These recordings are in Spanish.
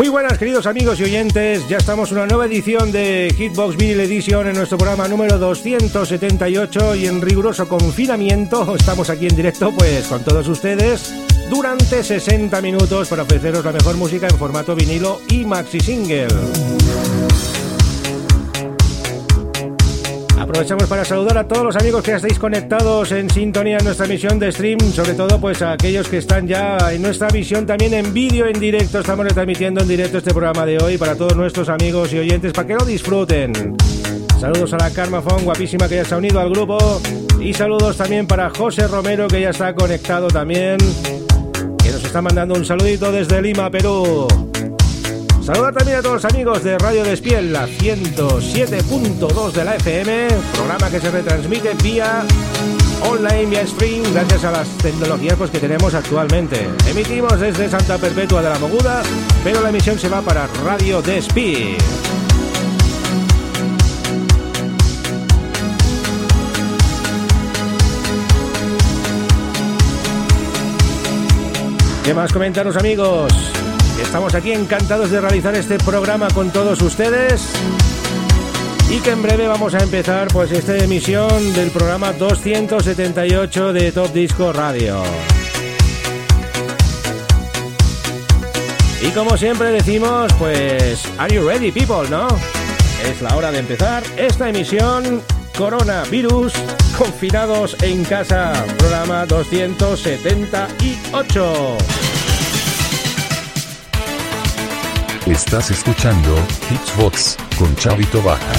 Muy buenas queridos amigos y oyentes, ya estamos en una nueva edición de Hitbox Vinyl Edition en nuestro programa número 278 y en riguroso confinamiento estamos aquí en directo pues con todos ustedes durante 60 minutos para ofreceros la mejor música en formato vinilo y maxi single. Aprovechamos para saludar a todos los amigos que ya estáis conectados en sintonía en nuestra emisión de stream, sobre todo pues a aquellos que están ya en nuestra visión también en vídeo, en directo. Estamos retransmitiendo en directo este programa de hoy para todos nuestros amigos y oyentes para que lo disfruten. Saludos a la Karma guapísima que ya se ha unido al grupo. Y saludos también para José Romero que ya está conectado también, que nos está mandando un saludito desde Lima, Perú. Saludar también a todos los amigos de Radio Despiel, la 107.2 de la FM, programa que se retransmite vía online, vía stream, gracias a las tecnologías pues, que tenemos actualmente. Emitimos desde Santa Perpetua de la Moguda, pero la emisión se va para Radio Despiel. ¿Qué más comentaros amigos? Estamos aquí encantados de realizar este programa con todos ustedes y que en breve vamos a empezar pues esta emisión del programa 278 de Top Disco Radio. Y como siempre decimos, pues are you ready people, ¿no? Es la hora de empezar esta emisión Coronavirus confinados en casa, programa 278. Estás escuchando Hitchbox con Chavito Baja.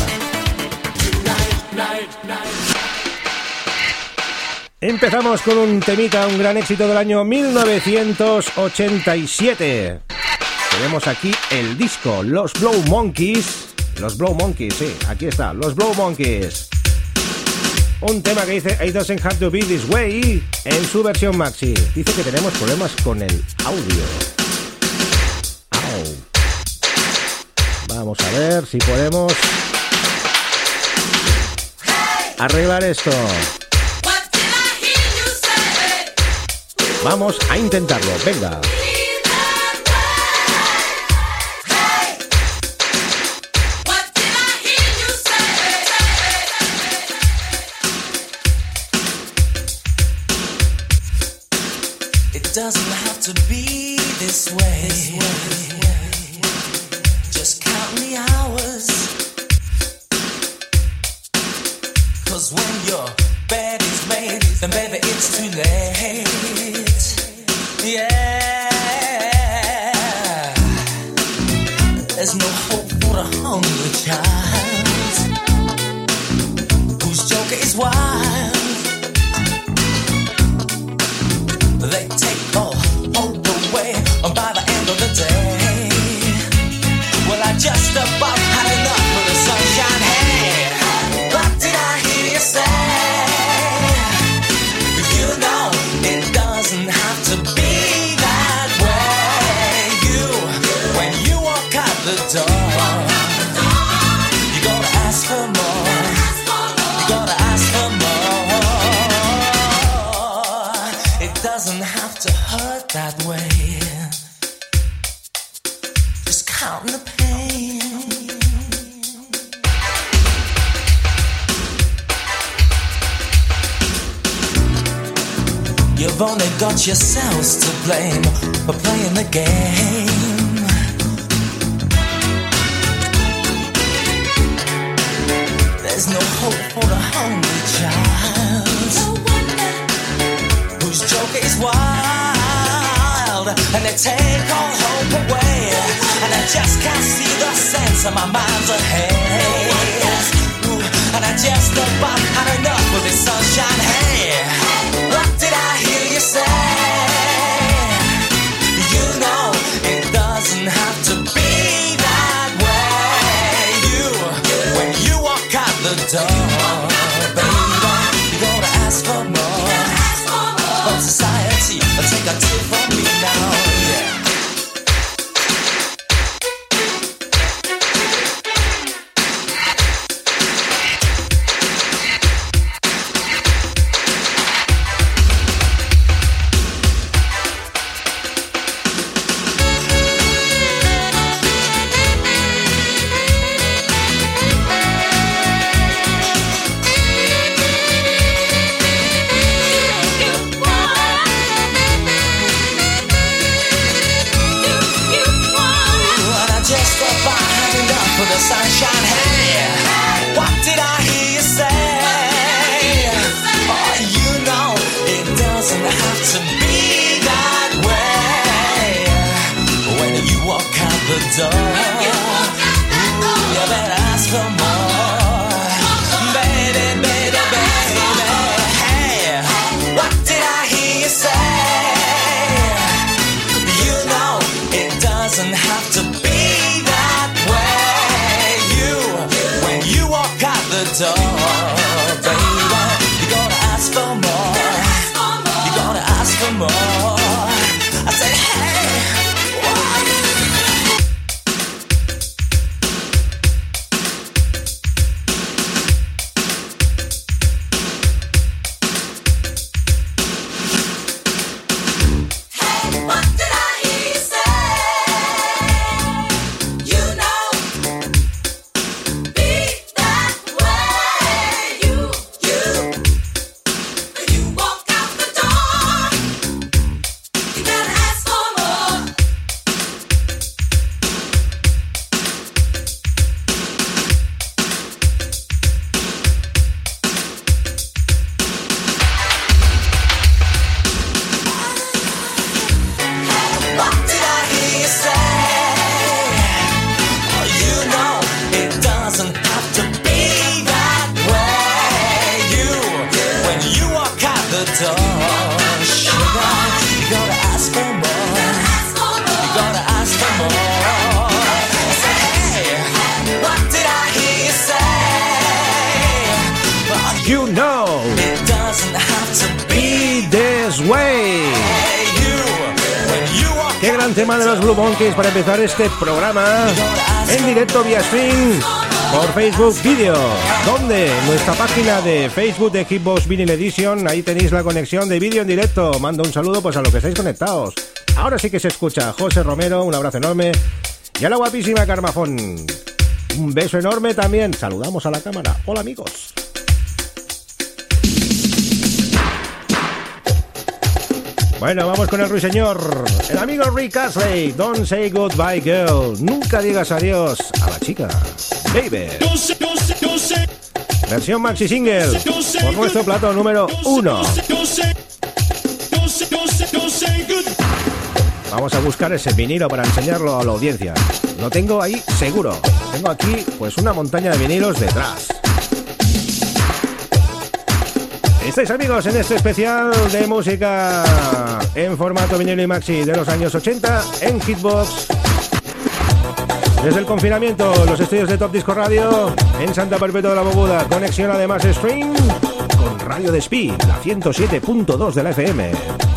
Empezamos con un temita, un gran éxito del año 1987. Tenemos aquí el disco Los Blow Monkeys. Los Blow Monkeys, sí, aquí está, Los Blow Monkeys. Un tema que dice It doesn't have to be this way en su versión maxi. Dice que tenemos problemas con el audio. Vamos a ver si podemos arreglar esto. Vamos a intentarlo, venga. To be Cause when your bed is made, then baby it's too late. Yeah. There's no hope for a hungry child whose joke is wild. That way. Just counting the pain. You've only got yourselves to blame for playing the game. There's no hope for the hungry child. no wonder. Whose joke is wild, and they take all hope away. And I just can't see the sense of my mind's ahead. And I just about had enough of this sunshine. Hey, gran tema de los Blue Monkeys para empezar este programa en directo vía stream por Facebook Video. Donde nuestra página de Facebook de Hitbox Vinyl Edition, ahí tenéis la conexión de vídeo en directo. Mando un saludo pues a los que estáis conectados. Ahora sí que se escucha. José Romero, un abrazo enorme. Y a la guapísima Carmafón. Un beso enorme también. Saludamos a la cámara. Hola amigos. Bueno, vamos con el ruiseñor. El amigo Rick Astley. Don't say goodbye, girl. Nunca digas adiós a la chica. Baby. Versión maxi single. Por nuestro plato número uno. Vamos a buscar ese vinilo para enseñarlo a la audiencia. Lo tengo ahí seguro. Tengo aquí pues una montaña de vinilos detrás. Estáis amigos en este especial de música en formato vinilo y maxi de los años 80 en Hitbox. Desde el confinamiento, los estudios de Top Disco Radio en Santa Perpetua de la Boguda. Conexión además stream con Radio Despí, la 107.2 de la FM.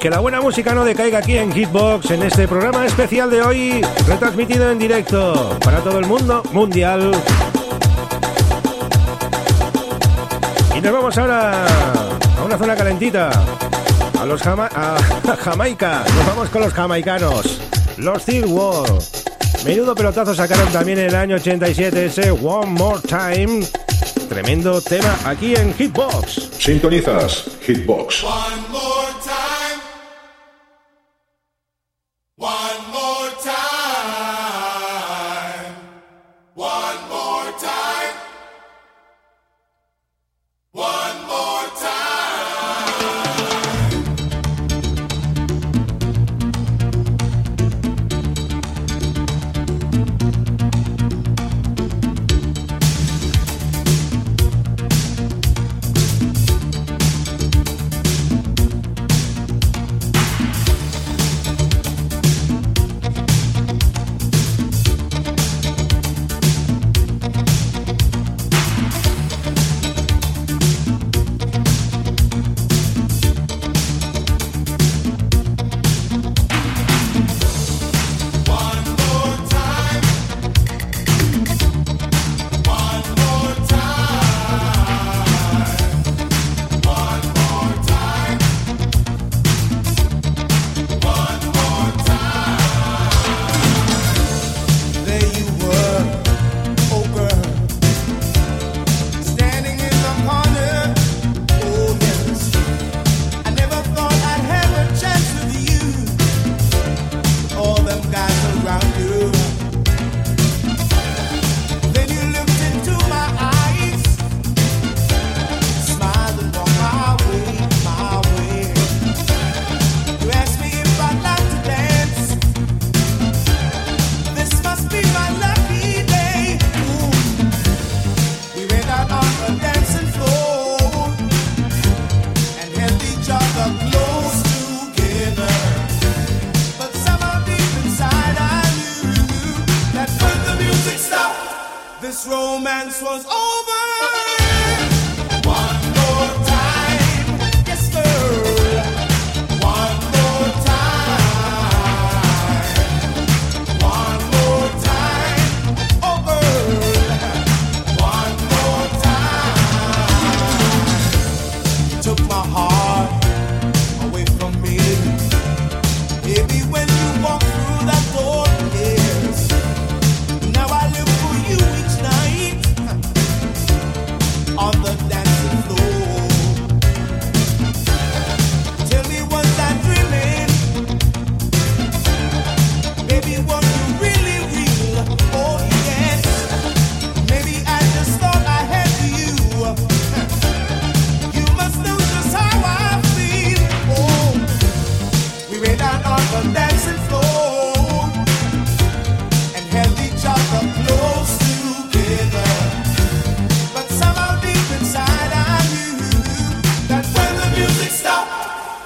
que la buena música no decaiga aquí en Hitbox en este programa especial de hoy, retransmitido en directo para todo el mundo mundial. Y nos vamos ahora a una zona calentita, a los Jama a Jamaica. Nos vamos con los jamaicanos, los Steel Wall. Menudo pelotazo sacaron también en el año 87 ese One More Time. Tremendo tema aquí en Hitbox. Sintonizas Hitbox.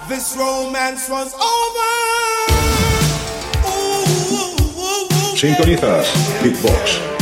This romance was over. Ooh, ooh, ooh, Sintonizas Beatbox.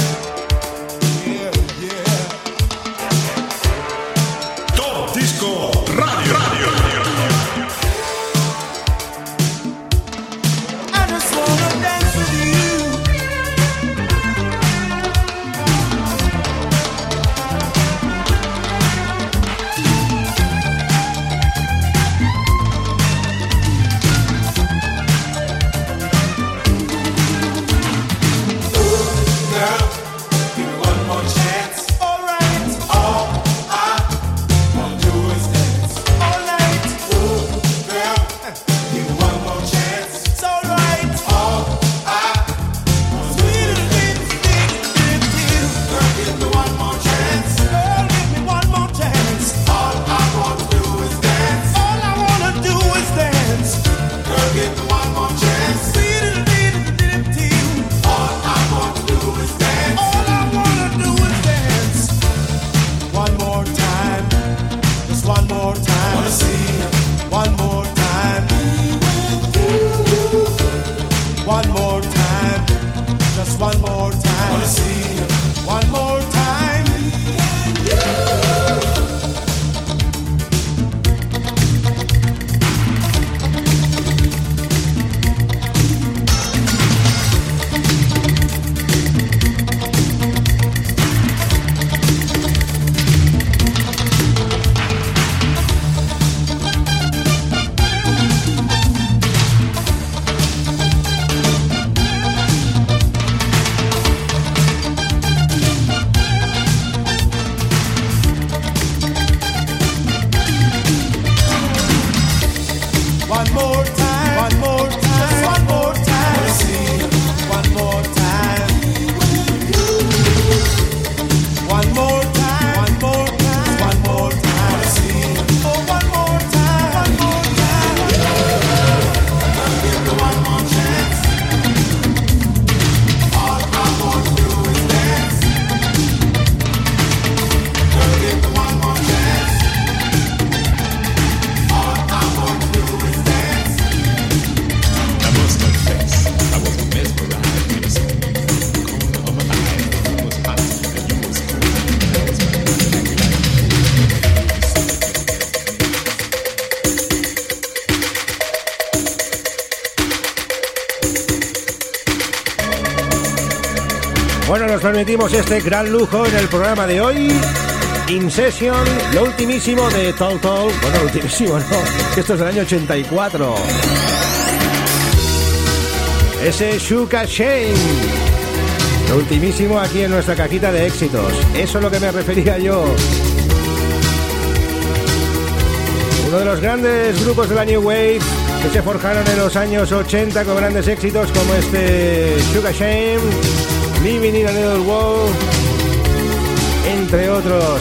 Permitimos este gran lujo en el programa de hoy. In Session, lo ultimísimo de Tall Tall. Bueno, lo ultimísimo, no, esto es del año 84. Ese Shuka Shane. Lo ultimísimo aquí en nuestra cajita de éxitos. Eso es lo que me refería yo. Uno de los grandes grupos de la New Wave que se forjaron en los años 80 con grandes éxitos como este Sugar Shame, Living in a Little World, entre otros.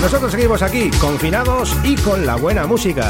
Nosotros seguimos aquí, confinados y con la buena música.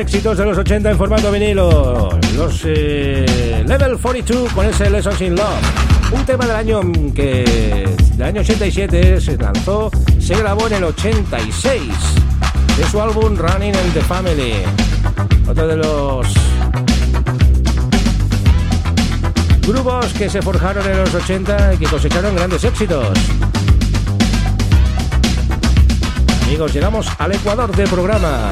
Éxitos de los 80 en formato vinilo. Los eh, Level 42 con ese Lessons in Love. Un tema del año que del año 87 se lanzó, se grabó en el 86 de su álbum Running in the Family. Otro de los grupos que se forjaron en los 80 y que cosecharon grandes éxitos. Amigos, llegamos al Ecuador del programa.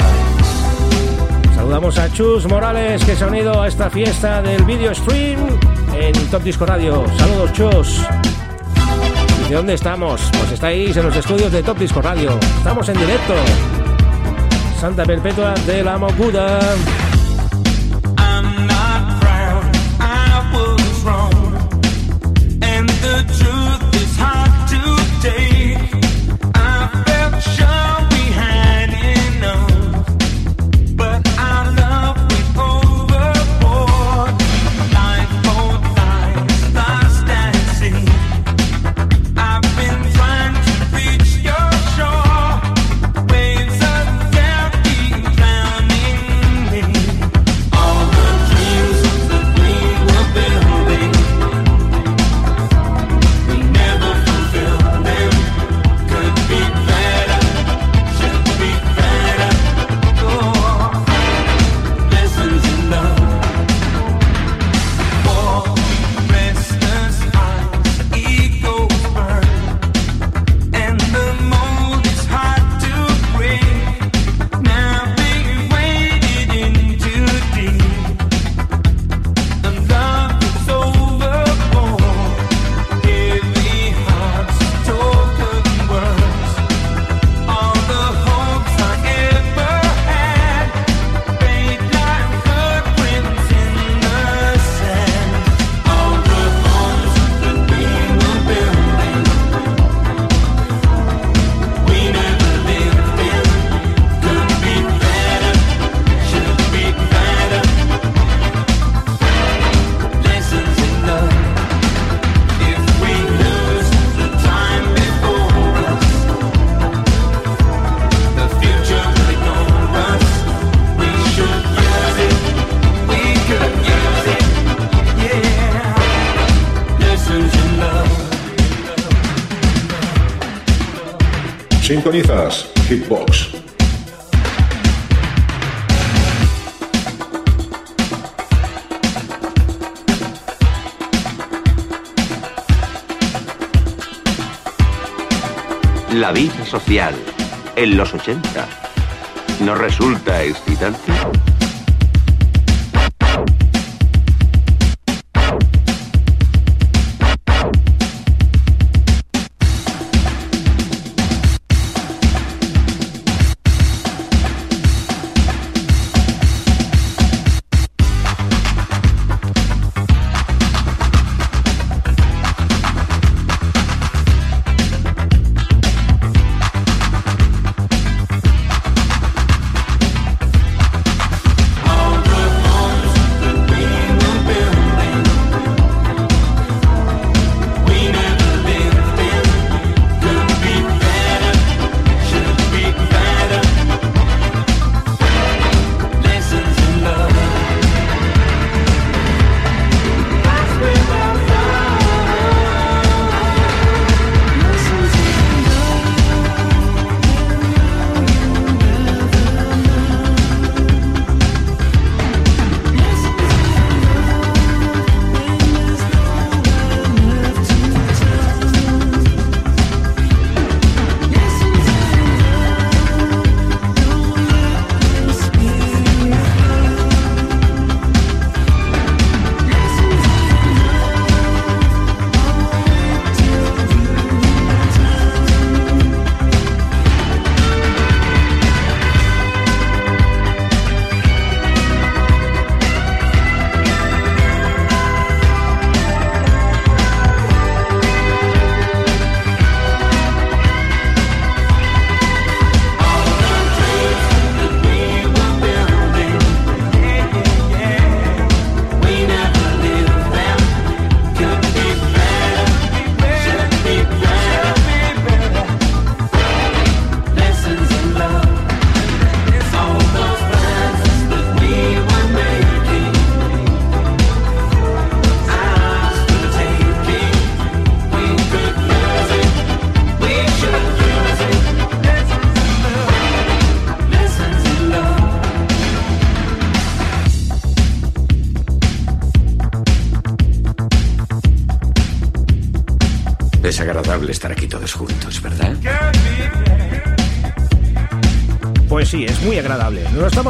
Saludamos a Chus Morales que se ha unido a esta fiesta del video stream en Top Disco Radio. Saludos Chus. ¿De dónde estamos? Pues estáis en los estudios de Top Disco Radio. Estamos en directo. Santa Perpetua de la Moguda. Sintonizas Hitbox. La vida social en los 80 no resulta excitante.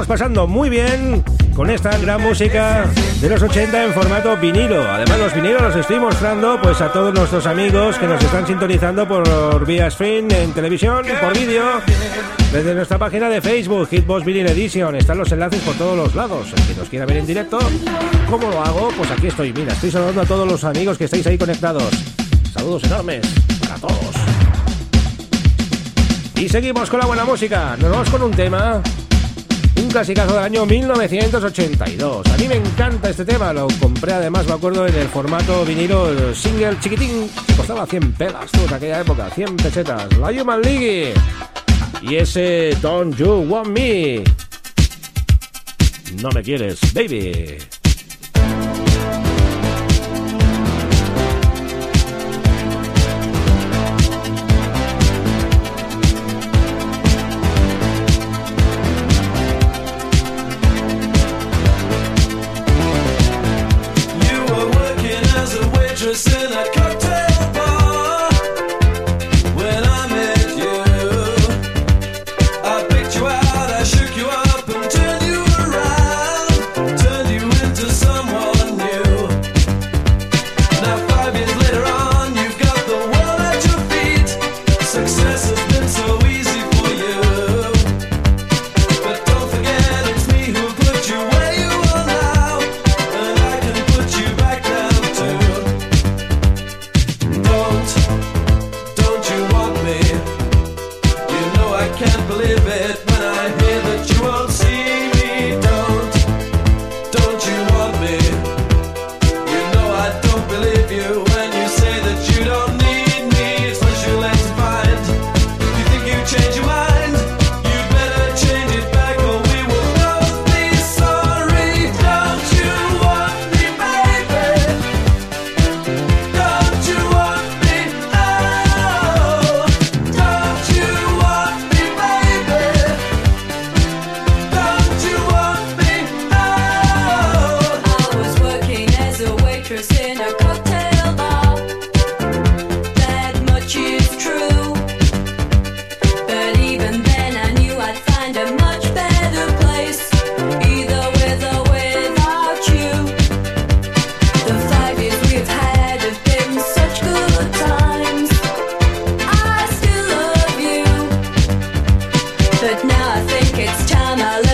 Pasando muy bien con esta gran música de los 80 en formato vinilo. Además, los vinilos los estoy mostrando pues a todos nuestros amigos que nos están sintonizando por vía stream en televisión, por vídeo, desde nuestra página de Facebook, Hitbox Vinyl Edition. Están los enlaces por todos los lados. El que nos quiera ver en directo, ¿cómo lo hago? Pues aquí estoy. Mira, estoy saludando a todos los amigos que estáis ahí conectados. Saludos enormes para todos. Y seguimos con la buena música. Nos vamos con un tema. Un clasicazo del año 1982. A mí me encanta este tema. Lo compré además, me acuerdo, en el formato vinilo single chiquitín. Que costaba 100 pelas, tú, en aquella época. 100 pesetas. La Human League. Y ese Don't You Want Me. No me quieres, baby. But now I think it's time I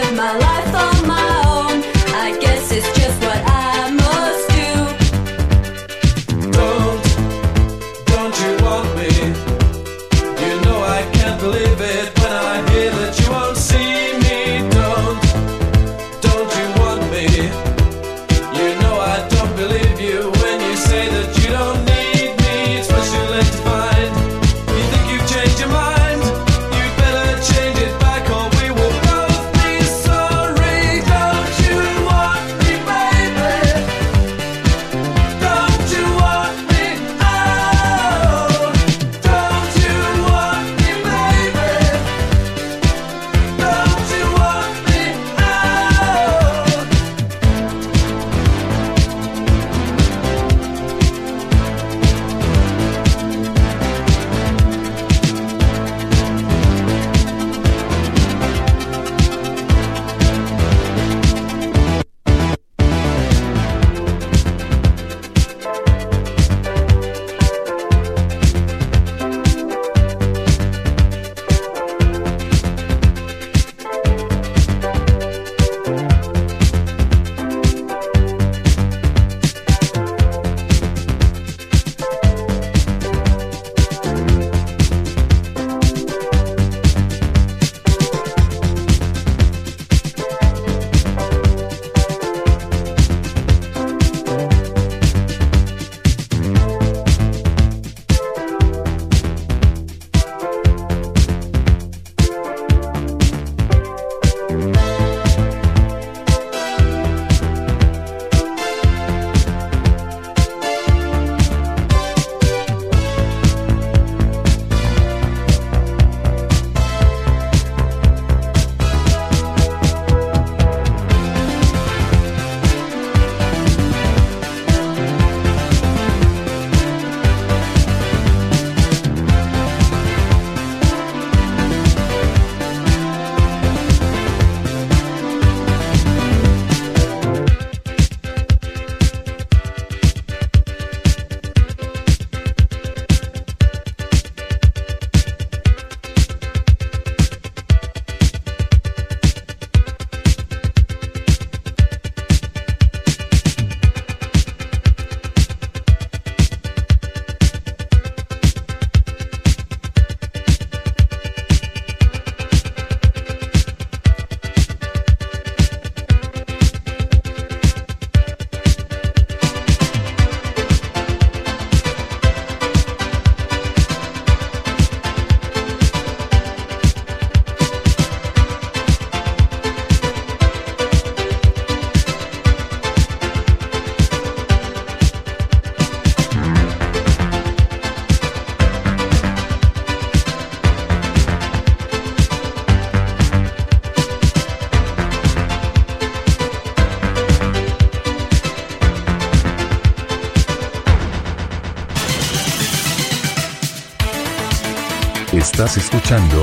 escuchando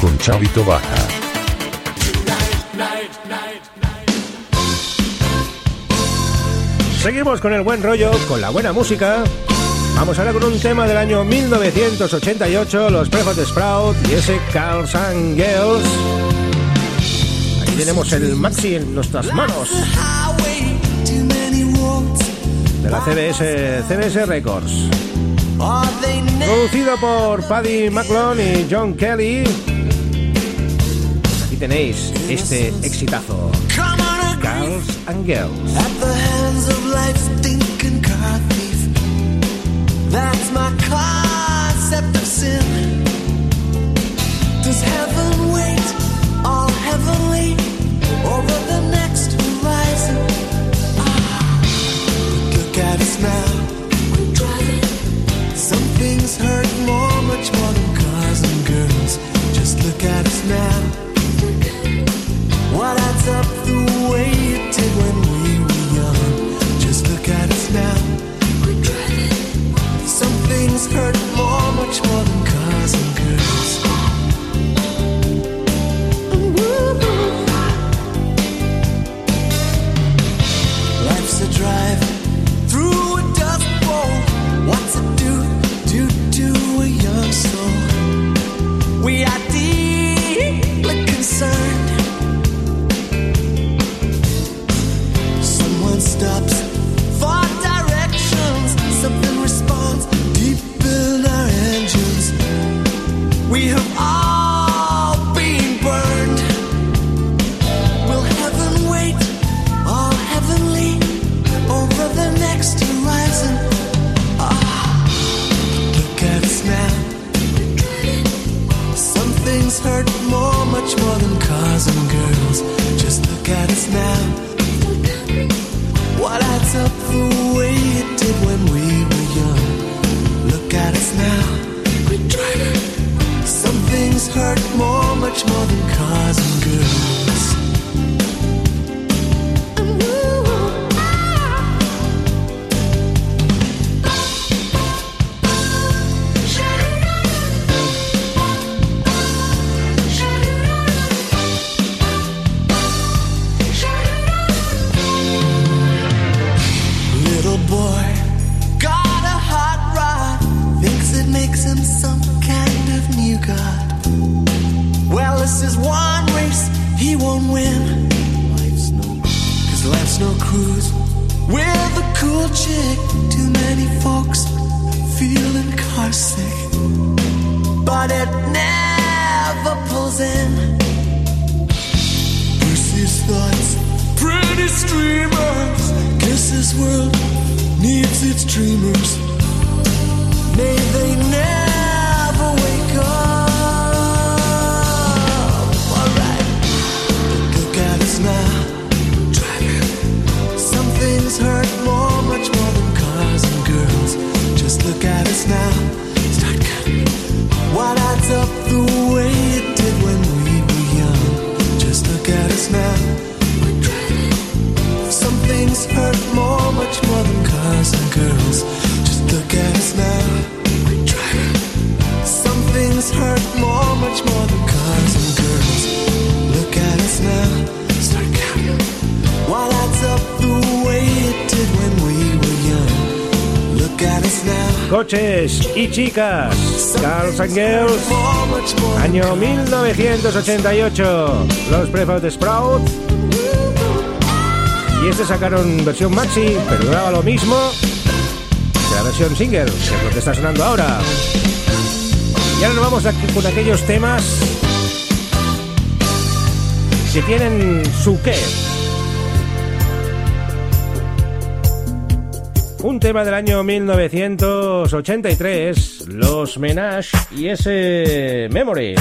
con Chavito Baja. Seguimos con el buen rollo, con la buena música. Vamos ahora con un tema del año 1988, los Prefot Sprout y ese Carls and Girls. Aquí tenemos el maxi en nuestras manos de la CBS, CBS Records. Producido por Paddy Maclon y John Kelly. Aquí tenéis este exitazo. Carls and Girls. At the hands of life's thinking car thief. That's my concept of sin. Does heaven wait all heavenly over the next horizon? Ah, look at us now. Some things hurt more, much more than cars and girls. Just look at us now. What adds up the way it did chicas, Girls and Girls, año 1988, los Prefab Sprout. Y este sacaron versión maxi, pero duraba lo mismo que la versión single, que es lo que está sonando ahora. Y ahora nos vamos aquí con aquellos temas que tienen su qué. Un tema del año 1983, Los Menage y ese Memory.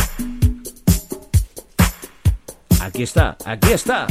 Aquí está, aquí está.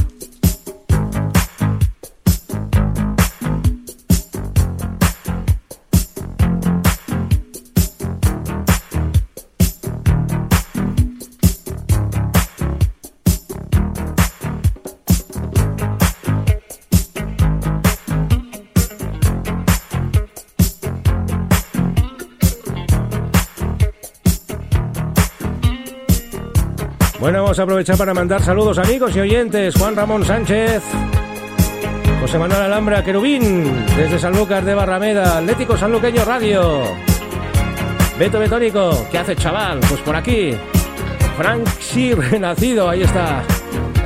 Aprovechar para mandar saludos amigos y oyentes. Juan Ramón Sánchez, José Manuel Alhambra Querubín, desde Sanlúcar de Barrameda, Atlético Sanluqueño Radio. Beto Betónico, ¿qué hace chaval? Pues por aquí. Frank sí, renacido, ahí está.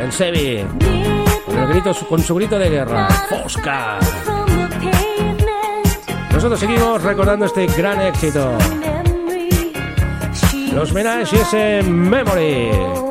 El Sebi. Con, el grito, con su grito de guerra. Fosca. Nosotros seguimos recordando este gran éxito. Los Menage y ese Memory.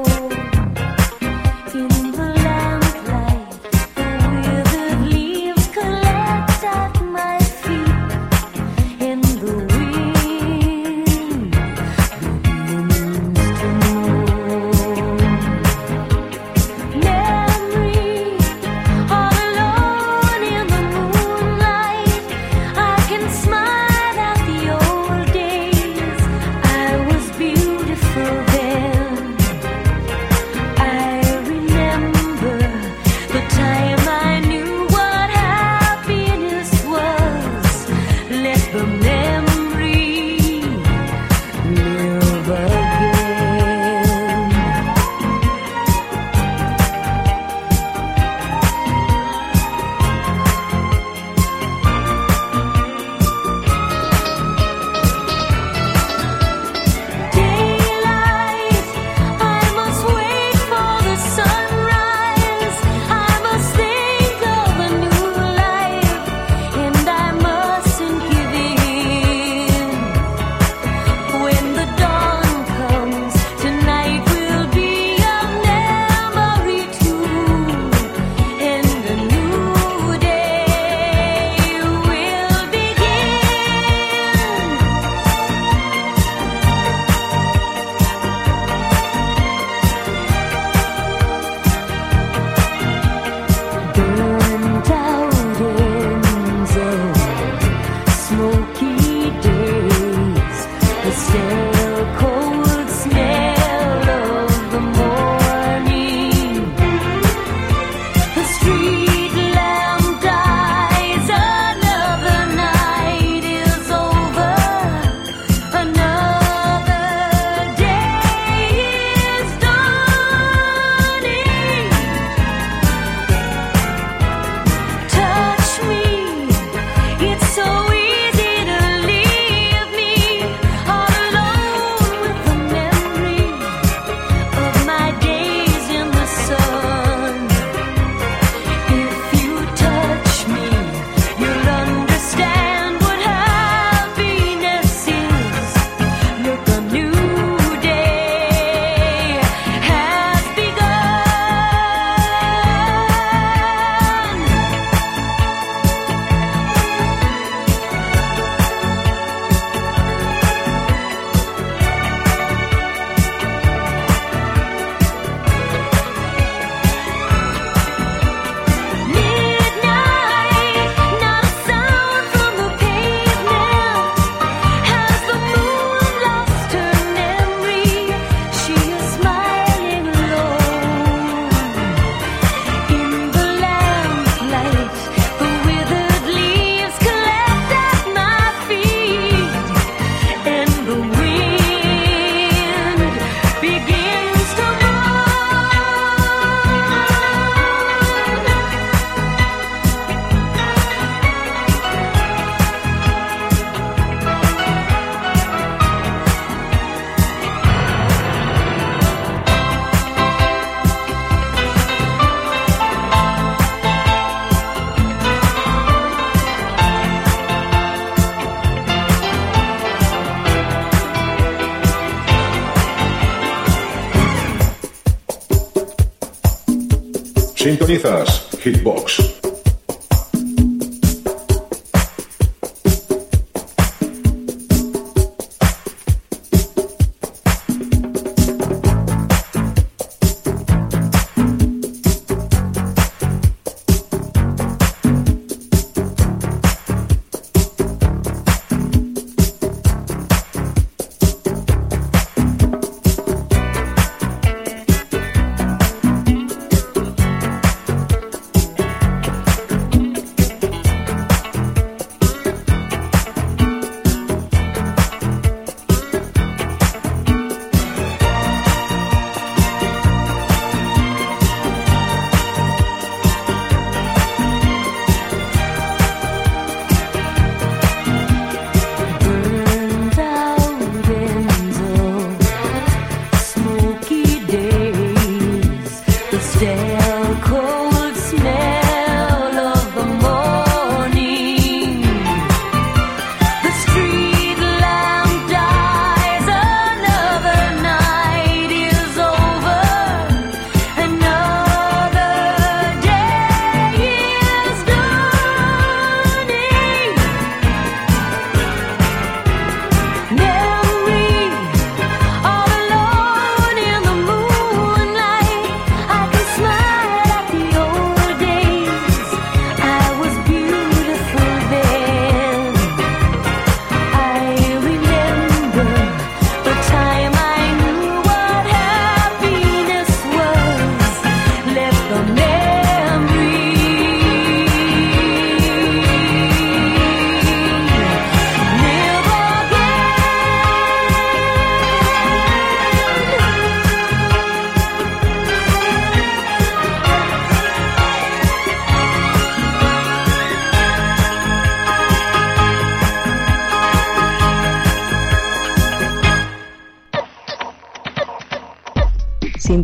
Sintonizas Hitbox.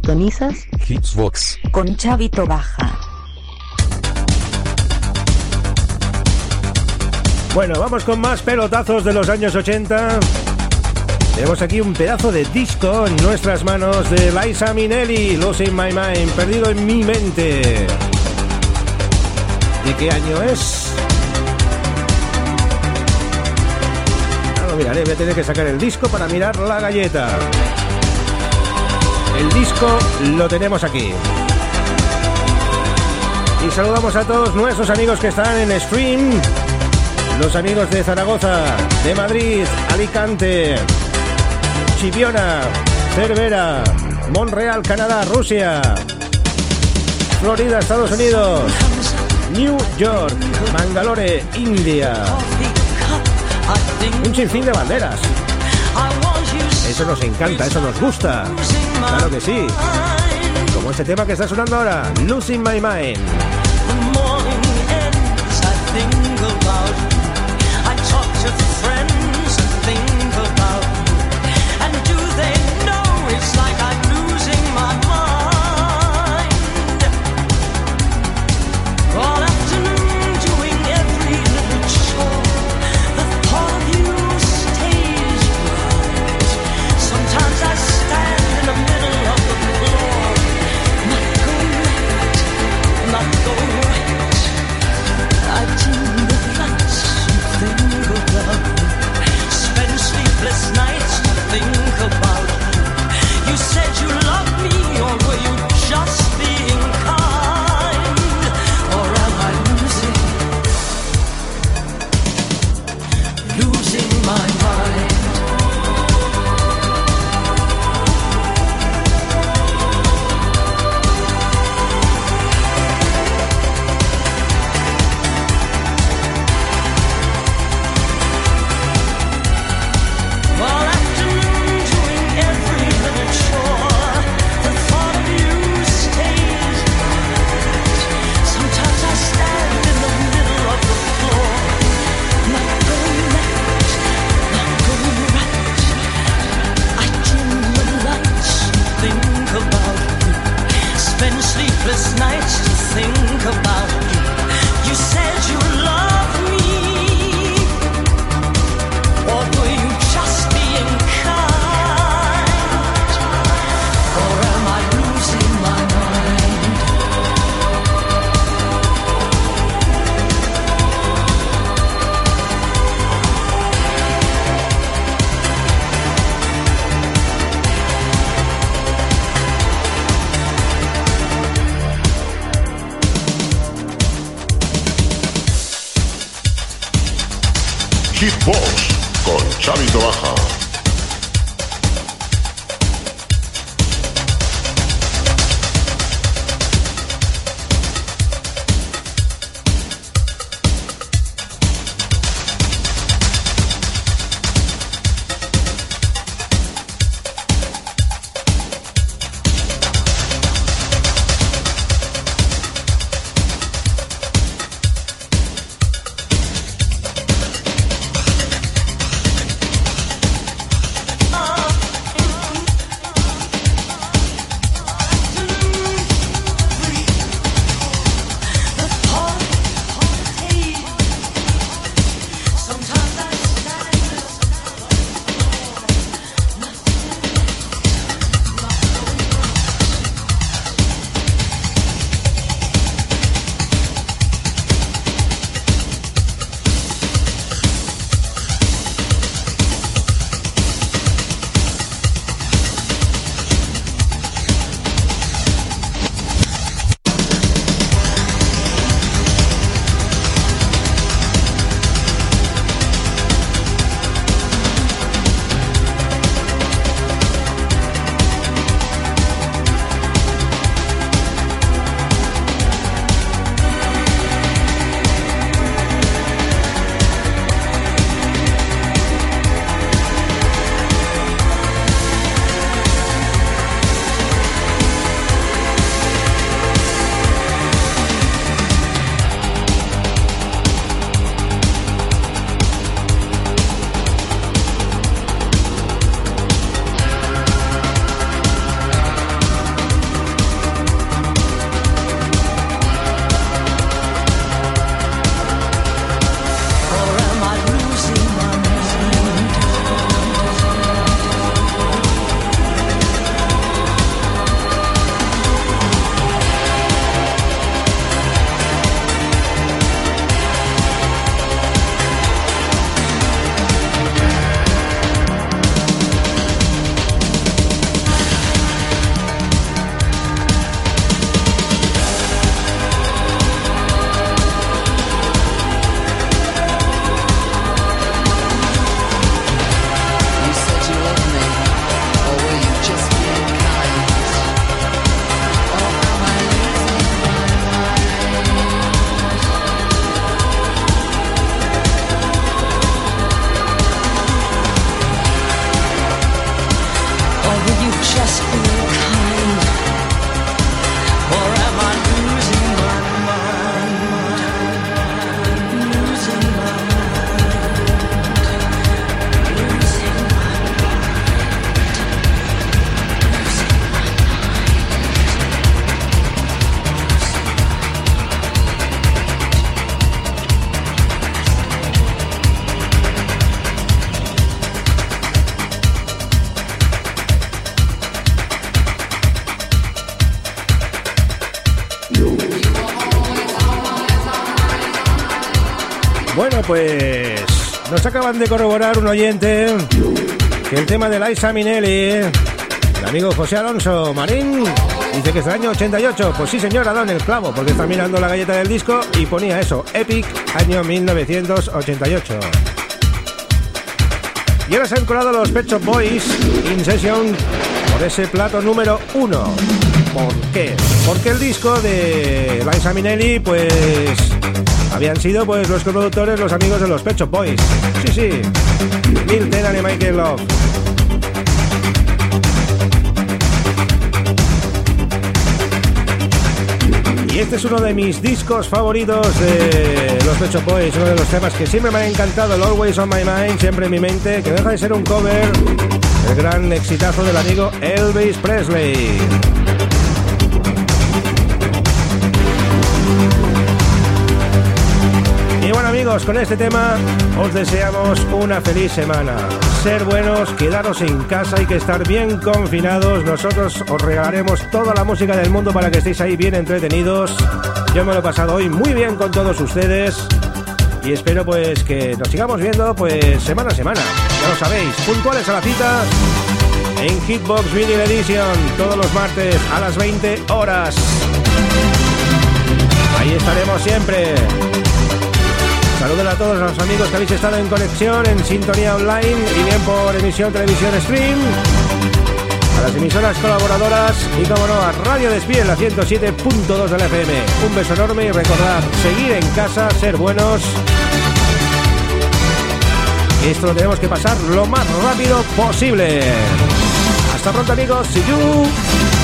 Sintonizas Hitsbox. con Chavito Baja. Bueno, vamos con más pelotazos de los años 80. Tenemos aquí un pedazo de disco en nuestras manos de Liza Minnelli, Losing My Mind, perdido en mi mente. ¿De qué año es? Ah, lo miraré, voy a tener que sacar el disco para mirar la galleta. El disco lo tenemos aquí. Y saludamos a todos nuestros amigos que están en stream. Los amigos de Zaragoza, de Madrid, Alicante, Chiviona, Cervera, Montreal, Canadá, Rusia, Florida, Estados Unidos, New York, Mangalore, India. Un sinfín de banderas. Eso nos encanta, eso nos gusta. Claro que sí. Como este tema que está sonando ahora, Losing My Mind. Acaban de corroborar un oyente que el tema de Liza Minnelli, el amigo José Alonso Marín, dice que es del año 88. Pues sí, señor, ha dado el clavo, porque está mirando la galleta del disco y ponía eso, Epic, año 1988. Y ahora se han colado los Pet Shop Boys In Session por ese plato número uno. ¿Por qué? Porque el disco de Liza Minnelli, pues habían sido pues los productores, los amigos de los Pet Shop Boys. Sí, sí. Neil Tennant y Michael Love. Y este es uno de mis discos favoritos de los Pet Shop Boys, uno de los temas que siempre me ha encantado, el Always on My Mind, siempre en mi mente, que deja de ser un cover del gran exitazo del amigo Elvis Presley. Con este tema os deseamos una feliz semana. Ser buenos, quedaros en casa y que estar bien confinados. Nosotros os regalaremos toda la música del mundo para que estéis ahí bien entretenidos. Yo me lo he pasado hoy muy bien con todos ustedes. Y espero pues que nos sigamos viendo pues semana a semana. Ya lo sabéis, puntuales a la cita en Hitbox Vinyl Edition todos los martes a las 20 horas. Ahí estaremos siempre. Saludos a todos los amigos que habéis estado en conexión, en sintonía online y bien por emisión, televisión, stream. A las emisoras colaboradoras y, como no, a Radio Despiel, la 107.2 de la FM. Un beso enorme y recordad, seguir en casa, ser buenos. Esto lo tenemos que pasar lo más rápido posible. Hasta pronto, amigos. See you.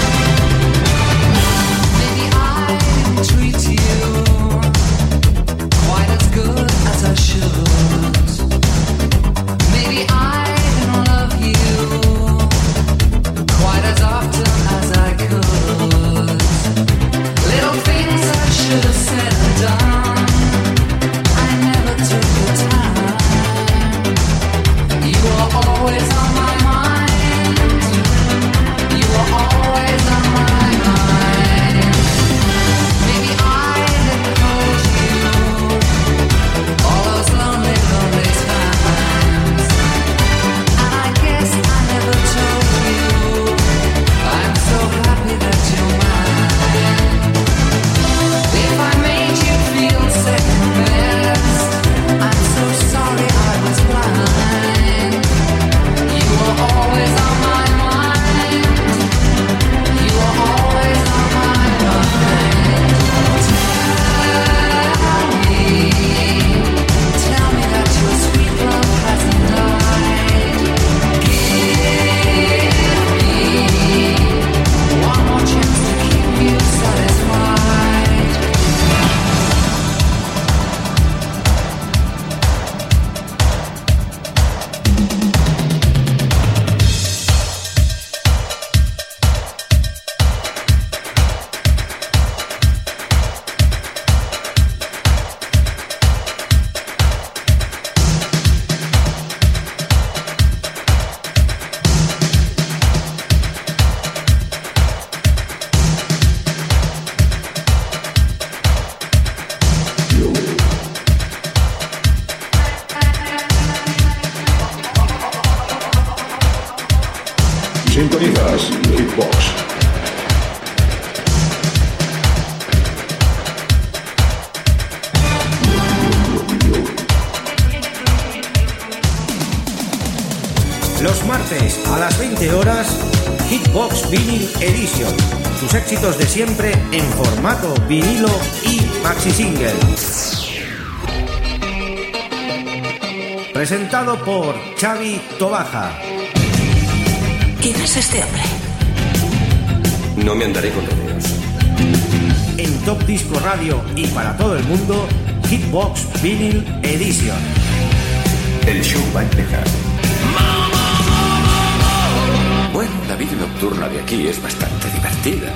Tobaja. ¿Quién es este hombre? No me andaré con rodeos. En Top Disco Radio y para todo el mundo, Hitbox Vinyl Edition. El show va a empezar. Bueno, la vida nocturna de aquí es bastante divertida.